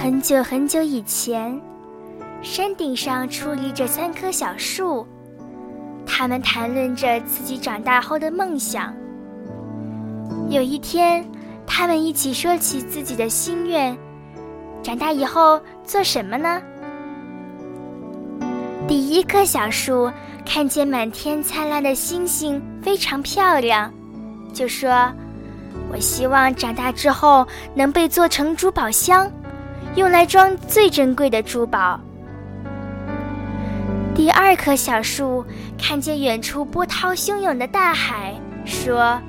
很久很久以前，山顶上矗立着三棵小树，他们谈论着自己长大后的梦想。有一天，他们一起说起自己的心愿：长大以后做什么呢？第一棵小树看见满天灿烂的星星非常漂亮，就说：“我希望长大之后能被做成珠宝箱，用来装最珍贵的珠宝。”第二棵小树看见远处波涛汹涌的大海，说：“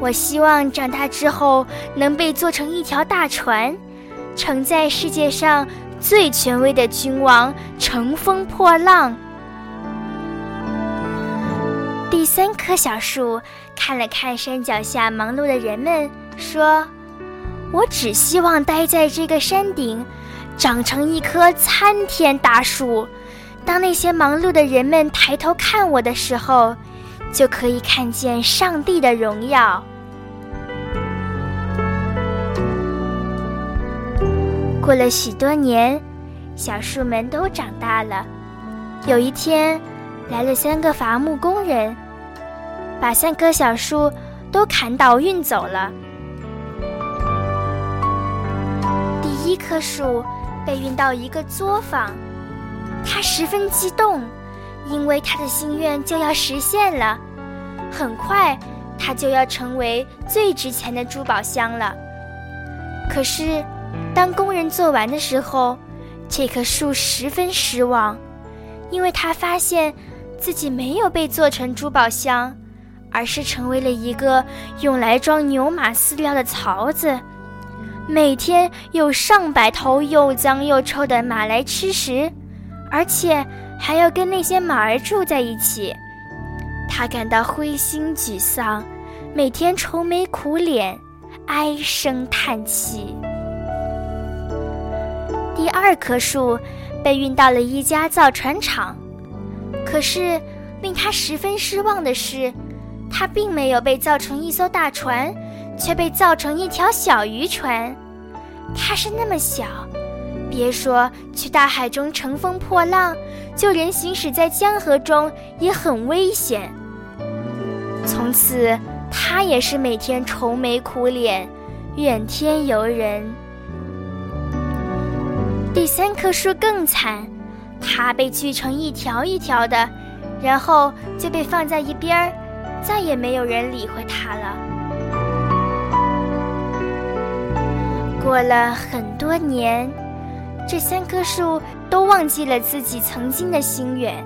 我希望长大之后能被做成一条大船，承载世界上。”最权威的君王乘风破浪。第三棵小树看了看山脚下忙碌的人们，说：“我只希望待在这个山顶，长成一棵参天大树。当那些忙碌的人们抬头看我的时候，就可以看见上帝的荣耀。”过了许多年，小树们都长大了。有一天，来了三个伐木工人，把三棵小树都砍倒运走了。一棵树被运到一个作坊，他十分激动，因为他的心愿就要实现了。很快，他就要成为最值钱的珠宝箱了。可是。当工人做完的时候，这棵树十分失望，因为他发现自己没有被做成珠宝箱，而是成为了一个用来装牛马饲料的槽子。每天有上百头又脏又臭的马来吃食，而且还要跟那些马儿住在一起。他感到灰心沮丧，每天愁眉苦脸，唉声叹气。第二棵树被运到了一家造船厂，可是令他十分失望的是，它并没有被造成一艘大船，却被造成一条小渔船。它是那么小，别说去大海中乘风破浪，就连行驶在江河中也很危险。从此，他也是每天愁眉苦脸，怨天尤人。第三棵树更惨，它被锯成一条一条的，然后就被放在一边儿，再也没有人理会它了。过了很多年，这三棵树都忘记了自己曾经的心愿。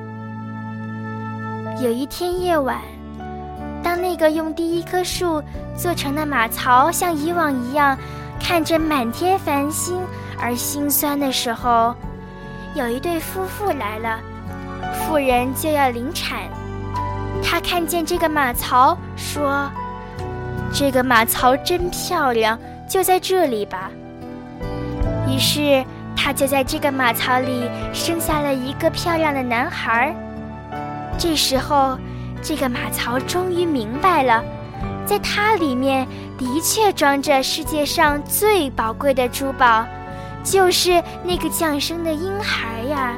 有一天夜晚，当那个用第一棵树做成的马槽像以往一样，看着满天繁星。而心酸的时候，有一对夫妇来了，妇人就要临产。他看见这个马槽，说：“这个马槽真漂亮，就在这里吧。”于是他就在这个马槽里生下了一个漂亮的男孩。这时候，这个马槽终于明白了，在它里面的确装着世界上最宝贵的珠宝。就是那个降生的婴孩呀，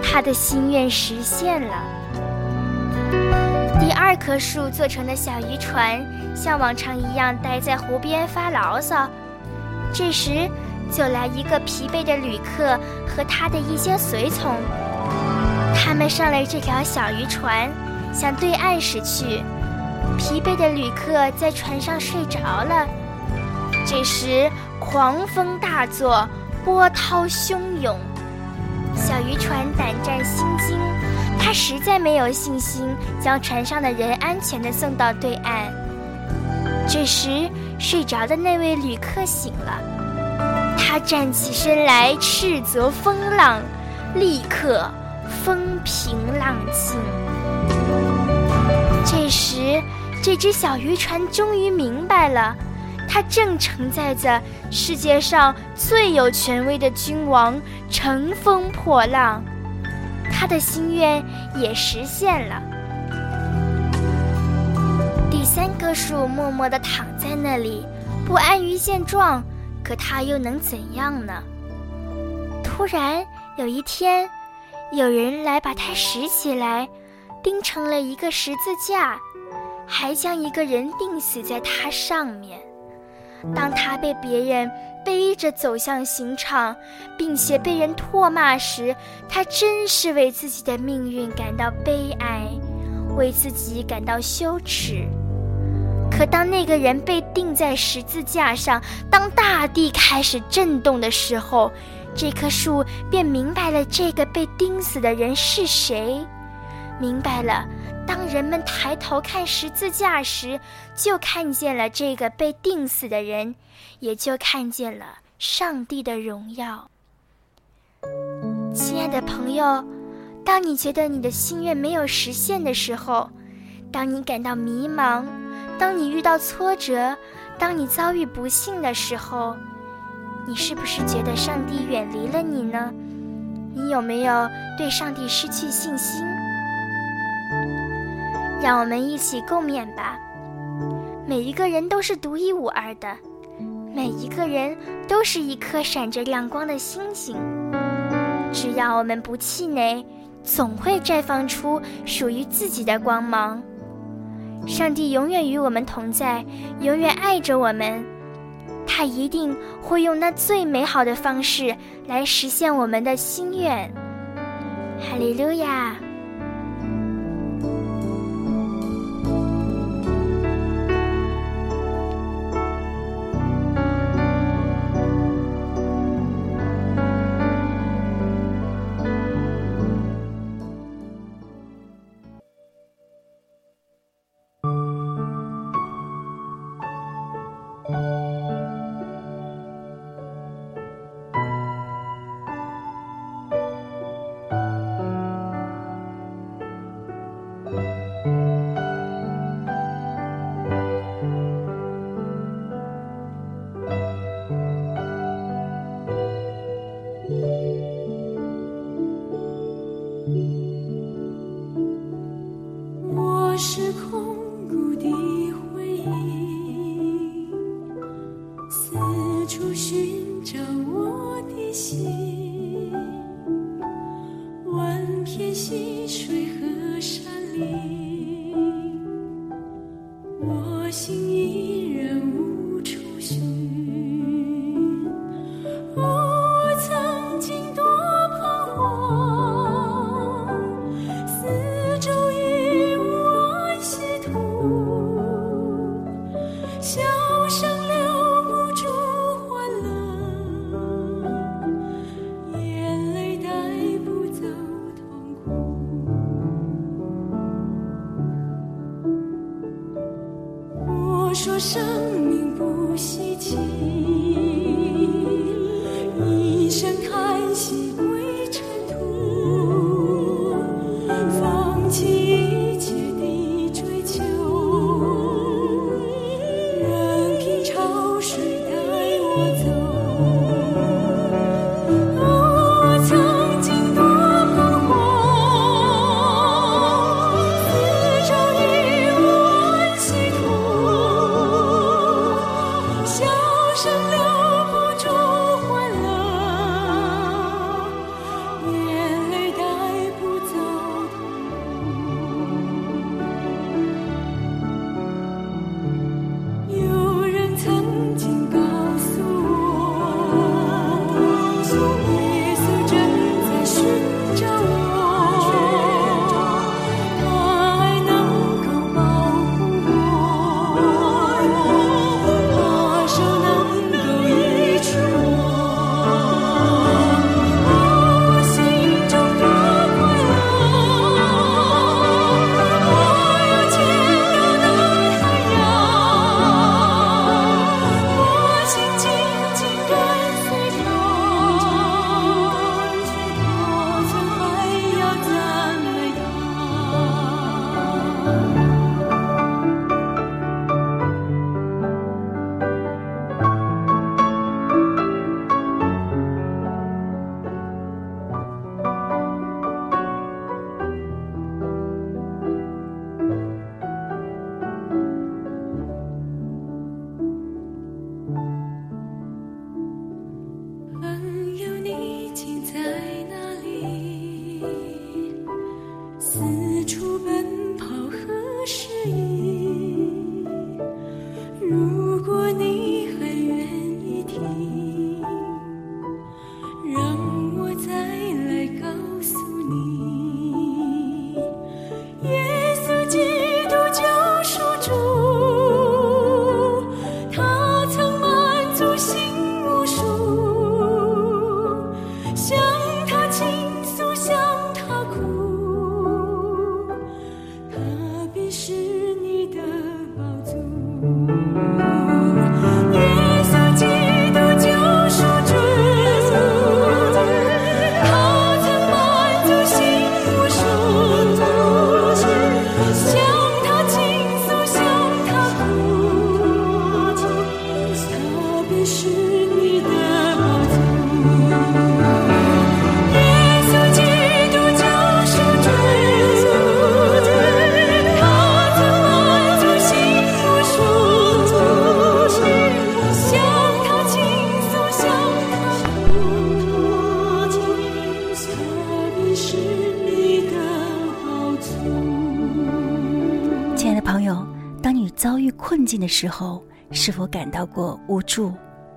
他的心愿实现了。二棵树做成的小渔船，像往常一样待在湖边发牢骚。这时，就来一个疲惫的旅客和他的一些随从，他们上了这条小渔船，向对岸驶去。疲惫的旅客在船上睡着了。这时。狂风大作，波涛汹涌，小渔船胆战心惊，实在没有信心将船上的人安全地送到对岸。这时，睡着的那位旅客醒了，他站起身来，斥责风浪，立刻风平浪静。这时，这只小渔船终于明白了。它正承载着世界上最有权威的君王乘风破浪，他的心愿也实现了。第三棵树默默地躺在那里，不安于现状，可他又能怎样呢？突然有一天，有人来把它拾起来，钉成了一个十字架，还将一个人钉死在它上面。当他被别人背着走向刑场，并且被人唾骂时，他真是为自己的命运感到悲哀，为自己感到羞耻。可当那个人被钉在十字架上，当大地开始震动的时候，这棵树便明白了这个被钉死的人是谁，明白了。当人们抬头看十字架时，就看见了这个被钉死的人，也就看见了上帝的荣耀。亲爱的朋友，当你觉得你的心愿没有实现的时候，当你感到迷茫，当你遇到挫折，当你遭遇不幸的时候，你是不是觉得上帝远离了你呢？你有没有对上帝失去信心？让我们一起共勉吧。每一个人都是独一无二的，每一个人都是一颗闪着亮光的星星。只要我们不气馁，总会绽放出属于自己的光芒。上帝永远与我们同在，永远爱着我们。他一定会用那最美好的方式来实现我们的心愿。哈利路亚。我是空谷的回忆，四处寻找我的心。笑声留不住欢乐眼泪带不走痛苦。我说声的时候，是否感到过无助、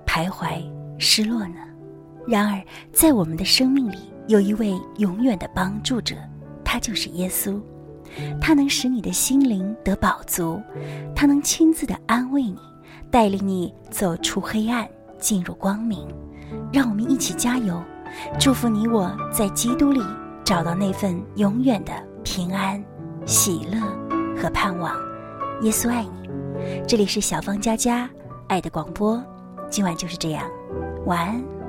徘徊、失落呢？然而，在我们的生命里，有一位永远的帮助者，他就是耶稣。他能使你的心灵得饱足，他能亲自的安慰你，带领你走出黑暗，进入光明。让我们一起加油，祝福你我在基督里找到那份永远的平安、喜乐和盼望。耶稣爱你，这里是小芳佳佳爱的广播，今晚就是这样，晚安。